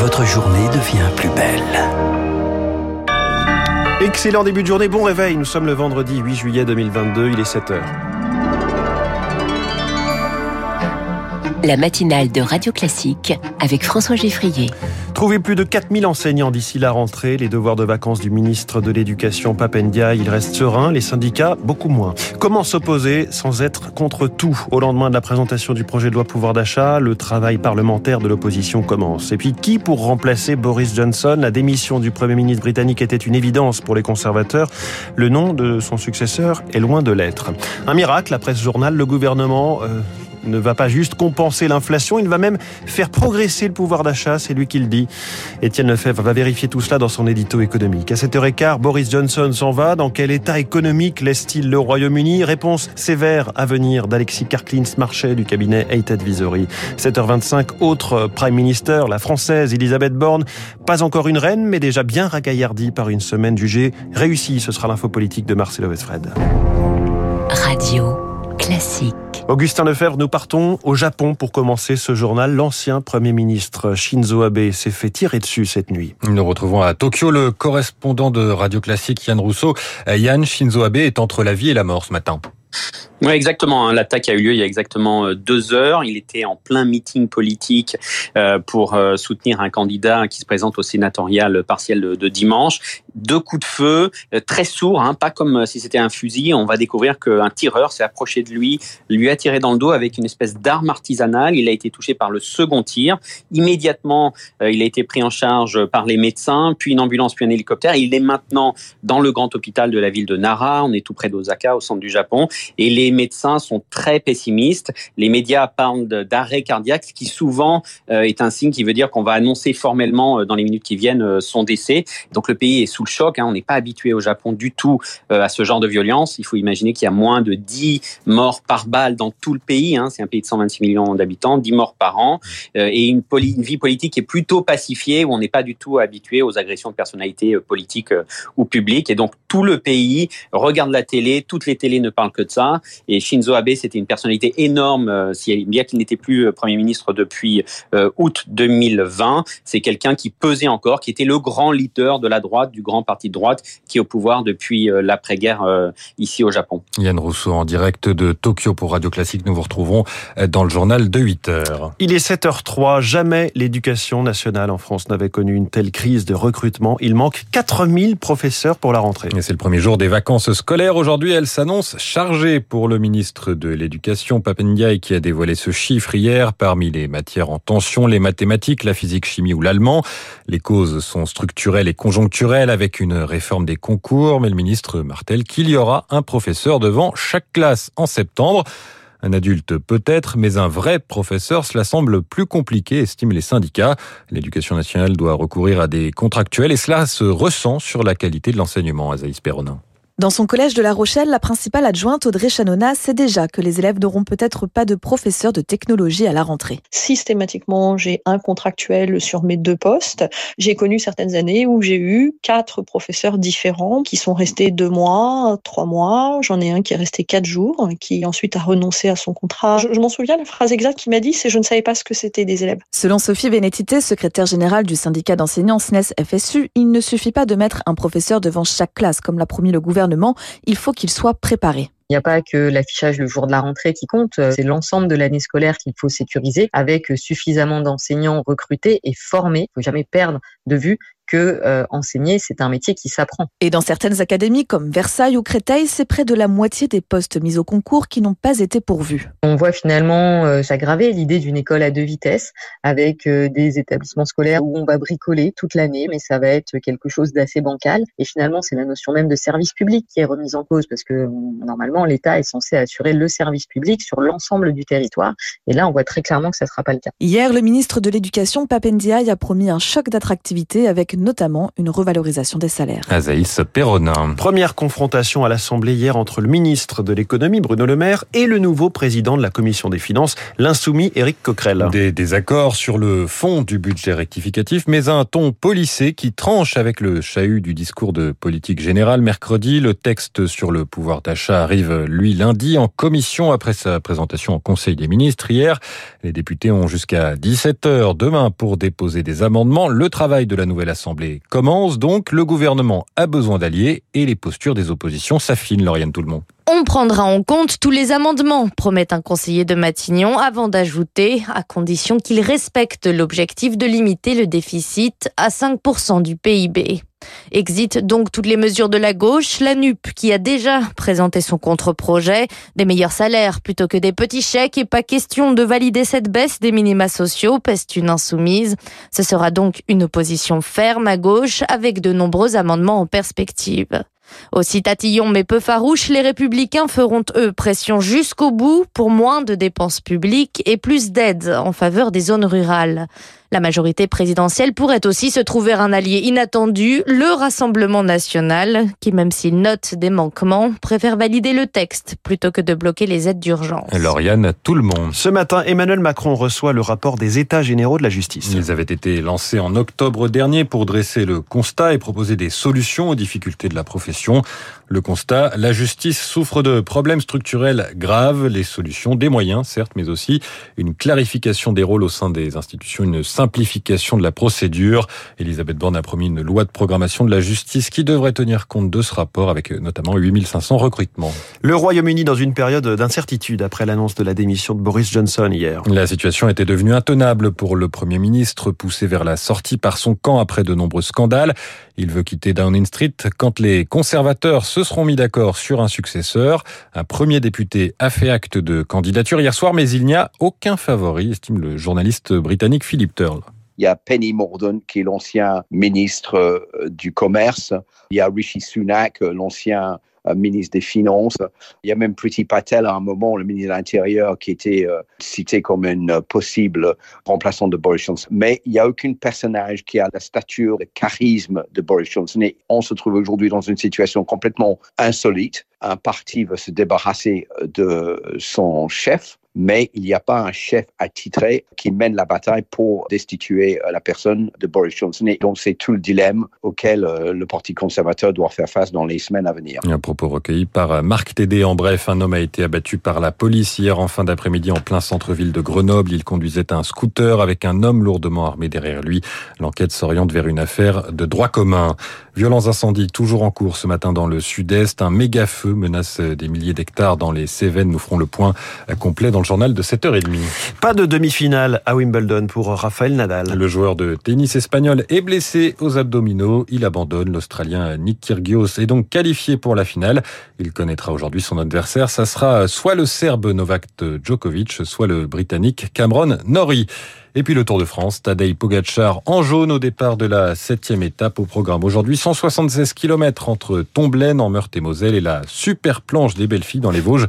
votre journée devient plus belle. Excellent début de journée, bon réveil. Nous sommes le vendredi 8 juillet 2022, il est 7 heures. La matinale de Radio Classique avec François Geffrier. Trouver plus de 4000 enseignants d'ici la rentrée. Les devoirs de vacances du ministre de l'Éducation Papendia, il reste serein. Les syndicats, beaucoup moins. Comment s'opposer sans être contre tout? Au lendemain de la présentation du projet de loi pouvoir d'achat, le travail parlementaire de l'opposition commence. Et puis, qui pour remplacer Boris Johnson? La démission du Premier ministre britannique était une évidence pour les conservateurs. Le nom de son successeur est loin de l'être. Un miracle, la presse journal, le gouvernement... Euh, ne va pas juste compenser l'inflation, il va même faire progresser le pouvoir d'achat, c'est lui qui le dit. Étienne Lefebvre va vérifier tout cela dans son édito économique. À 7h15, Boris Johnson s'en va. Dans quel état économique laisse-t-il le Royaume-Uni? Réponse sévère à venir d'Alexis Karklins Marchais du cabinet Eight Advisory. 7h25, autre Prime Minister, la française Elisabeth Borne. Pas encore une reine, mais déjà bien ragaillardie par une semaine jugée réussie. Ce sera l'info politique de Marcelo Westfred. Radio classique. Augustin Lefebvre, nous partons au Japon pour commencer ce journal. L'ancien Premier ministre Shinzo Abe s'est fait tirer dessus cette nuit. Nous retrouvons à Tokyo le correspondant de Radio Classique Yann Rousseau. Yann, Shinzo Abe est entre la vie et la mort ce matin. Oui, exactement. Hein. L'attaque a eu lieu il y a exactement euh, deux heures. Il était en plein meeting politique euh, pour euh, soutenir un candidat qui se présente au sénatorial partiel de dimanche. Deux coups de feu, très sourds, hein, pas comme si c'était un fusil. On va découvrir qu'un tireur s'est approché de lui, lui a tiré dans le dos avec une espèce d'arme artisanale. Il a été touché par le second tir. Immédiatement, il a été pris en charge par les médecins, puis une ambulance, puis un hélicoptère. Il est maintenant dans le grand hôpital de la ville de Nara. On est tout près d'Osaka, au centre du Japon. Et les médecins sont très pessimistes. Les médias parlent d'arrêt cardiaque, ce qui souvent euh, est un signe qui veut dire qu'on va annoncer formellement euh, dans les minutes qui viennent euh, son décès. Donc le pays est le choc. Hein. On n'est pas habitué au Japon du tout à ce genre de violence. Il faut imaginer qu'il y a moins de 10 morts par balle dans tout le pays. Hein. C'est un pays de 126 millions d'habitants, 10 morts par an, et une, vie politique qui est plutôt pacifiée, où on n'est pas du tout habitué aux agressions de personnalités politiques ou publiques. Et donc tout le pays regarde la télé, toutes les télés ne parlent que de ça. Et Shinzo Abe, c'était une personnalité énorme, euh, bien qu'il n'était plus euh, Premier ministre depuis euh, août 2020. C'est quelqu'un qui pesait encore, qui était le grand leader de la droite, du grand parti de droite, qui est au pouvoir depuis l'après-guerre ici au Japon. Yann Rousseau en direct de Tokyo pour Radio Classique. Nous vous retrouverons dans le journal de 8 heures. Il est 7h03. Jamais l'éducation nationale en France n'avait connu une telle crise de recrutement. Il manque 4000 professeurs pour la rentrée. C'est le premier jour des vacances scolaires. Aujourd'hui, elle s'annonce chargée pour le ministre de l'Éducation, Papendiaï, qui a dévoilé ce chiffre hier. Parmi les matières en tension, les mathématiques, la physique, chimie ou l'allemand. Les causes sont structurelles et conjoncturelles avec une réforme des concours. Mais le ministre martèle qu'il y aura un professeur devant chaque classe en septembre. Un adulte peut-être, mais un vrai professeur, cela semble plus compliqué, estiment les syndicats. L'éducation nationale doit recourir à des contractuels et cela se ressent sur la qualité de l'enseignement, Azaïs Perronin. Dans son collège de La Rochelle, la principale adjointe Audrey Chanona sait déjà que les élèves n'auront peut-être pas de professeur de technologie à la rentrée. Systématiquement, j'ai un contractuel sur mes deux postes. J'ai connu certaines années où j'ai eu quatre professeurs différents qui sont restés deux mois, trois mois. J'en ai un qui est resté quatre jours, qui ensuite a renoncé à son contrat. Je, m'en souviens, la phrase exacte qu'il m'a dit, c'est je ne savais pas ce que c'était des élèves. Selon Sophie Bénétité, secrétaire générale du syndicat d'enseignants SNES FSU, il ne suffit pas de mettre un professeur devant chaque classe, comme l'a promis le gouvernement il faut qu'il soit préparé. Il n'y a pas que l'affichage le jour de la rentrée qui compte, c'est l'ensemble de l'année scolaire qu'il faut sécuriser avec suffisamment d'enseignants recrutés et formés. Il ne faut jamais perdre de vue que euh, enseigner, c'est un métier qui s'apprend. Et dans certaines académies comme Versailles ou Créteil, c'est près de la moitié des postes mis au concours qui n'ont pas été pourvus. On voit finalement euh, s'aggraver l'idée d'une école à deux vitesses avec euh, des établissements scolaires où on va bricoler toute l'année, mais ça va être quelque chose d'assez bancal. Et finalement, c'est la notion même de service public qui est remise en cause parce que normalement, l'État est censé assurer le service public sur l'ensemble du territoire. Et là, on voit très clairement que ça ne sera pas le cas. Hier, le ministre de l'Éducation, Papendiaï, a promis un choc d'attractivité avec notamment une revalorisation des salaires. Azaïs Perronin. Première confrontation à l'Assemblée hier entre le ministre de l'économie Bruno Le Maire et le nouveau président de la commission des finances, l'insoumis Éric Coquerel. Des désaccords sur le fond du budget rectificatif, mais un ton policé qui tranche avec le chahut du discours de politique générale mercredi. Le texte sur le pouvoir d'achat arrive, lui, lundi en commission après sa présentation en Conseil des ministres hier. Les députés ont jusqu'à 17 heures demain pour déposer des amendements. Le travail de la nouvelle Assemblée commence donc. Le gouvernement a besoin d'alliés et les postures des oppositions s'affinent, Lauriane Tout-le-Monde. On prendra en compte tous les amendements, promet un conseiller de Matignon, avant d'ajouter, à condition qu'il respecte l'objectif de limiter le déficit à 5% du PIB. Exit donc toutes les mesures de la gauche, la NUP qui a déjà présenté son contre-projet, des meilleurs salaires plutôt que des petits chèques et pas question de valider cette baisse des minima sociaux, peste une insoumise. Ce sera donc une opposition ferme à gauche avec de nombreux amendements en perspective. Aussi tatillons mais peu farouches, les républicains feront eux pression jusqu'au bout pour moins de dépenses publiques et plus d'aides en faveur des zones rurales. La majorité présidentielle pourrait aussi se trouver un allié inattendu, le Rassemblement national, qui même s'il note des manquements, préfère valider le texte plutôt que de bloquer les aides d'urgence. Lauriane, tout le monde. Ce matin, Emmanuel Macron reçoit le rapport des États généraux de la justice. Ils avaient été lancés en octobre dernier pour dresser le constat et proposer des solutions aux difficultés de la profession. Le constat, la justice souffre de problèmes structurels graves, les solutions, des moyens certes, mais aussi une clarification des rôles au sein des institutions, une simplification de la procédure. Elisabeth Borne a promis une loi de programmation de la justice qui devrait tenir compte de ce rapport avec notamment 8500 recrutements. Le Royaume-Uni dans une période d'incertitude après l'annonce de la démission de Boris Johnson hier. La situation était devenue intenable pour le Premier ministre, poussé vers la sortie par son camp après de nombreux scandales. Il veut quitter Downing Street quand les conservateurs se seront mis d'accord sur un successeur. Un premier député a fait acte de candidature hier soir, mais il n'y a aucun favori, estime le journaliste britannique Il y a Penny Mordaunt, qui est l'ancien ministre euh, du Commerce. Il y a Rishi Sunak, euh, l'ancien euh, ministre des Finances. Il y a même Priti Patel à un moment, le ministre de l'Intérieur, qui était cité comme une possible remplaçante de Boris Johnson. Mais il n'y a aucun personnage qui a la stature, le charisme de Boris Johnson. On se trouve aujourd'hui dans une situation complètement insolite. Un parti veut se débarrasser de son chef mais il n'y a pas un chef attitré qui mène la bataille pour destituer euh, la personne de Boris Johnson. Et donc, c'est tout le dilemme auquel euh, le Parti conservateur doit faire face dans les semaines à venir. Un propos recueilli par euh, Marc Tédé. En bref, un homme a été abattu par la police hier en fin d'après-midi en plein centre-ville de Grenoble. Il conduisait un scooter avec un homme lourdement armé derrière lui. L'enquête s'oriente vers une affaire de droit commun. Violents incendies toujours en cours ce matin dans le sud-est. Un méga feu menace des milliers d'hectares dans les Cévennes. Nous ferons le point complet dans le journal de 7h30. Pas de demi-finale à Wimbledon pour Rafael Nadal. Le joueur de tennis espagnol est blessé aux abdominaux. Il abandonne. L'Australien Nick Kyrgios est donc qualifié pour la finale. Il connaîtra aujourd'hui son adversaire. Ça sera soit le Serbe Novak Djokovic, soit le Britannique Cameron Norrie. Et puis le Tour de France, Tadej Pogacar en jaune au départ de la septième étape au programme. Aujourd'hui, 176 km entre Tomblaine en Meurthe-et-Moselle et la super planche des belles filles dans les Vosges.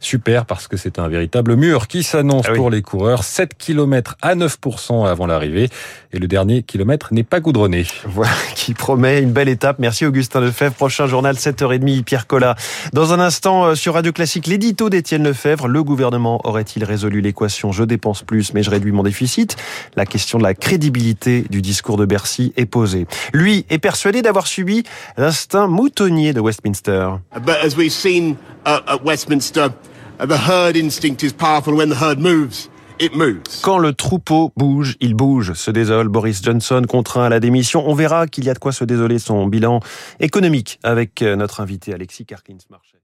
Super parce que c'est un véritable mur qui s'annonce ah pour les coureurs. 7 km à 9% avant l'arrivée. Et le dernier kilomètre n'est pas goudronné. Voilà, qui promet une belle étape. Merci Augustin Lefebvre. Prochain journal 7h30, Pierre Collat. Dans un instant, euh, sur Radio Classique, l'édito d'Étienne Lefebvre. Le gouvernement aurait-il résolu l'équation je dépense plus mais je réduis mon déficit La question de la crédibilité du discours de Bercy est posée. Lui est persuadé d'avoir subi l'instinct moutonnier de Westminster. But as we've seen uh, at Westminster, The herd instinct is powerful when the herd moves. It moves. Quand le troupeau bouge, il bouge, se désole Boris Johnson contraint à la démission. On verra qu'il y a de quoi se désoler son bilan économique avec euh, notre invité Alexis Karkins-Marchais.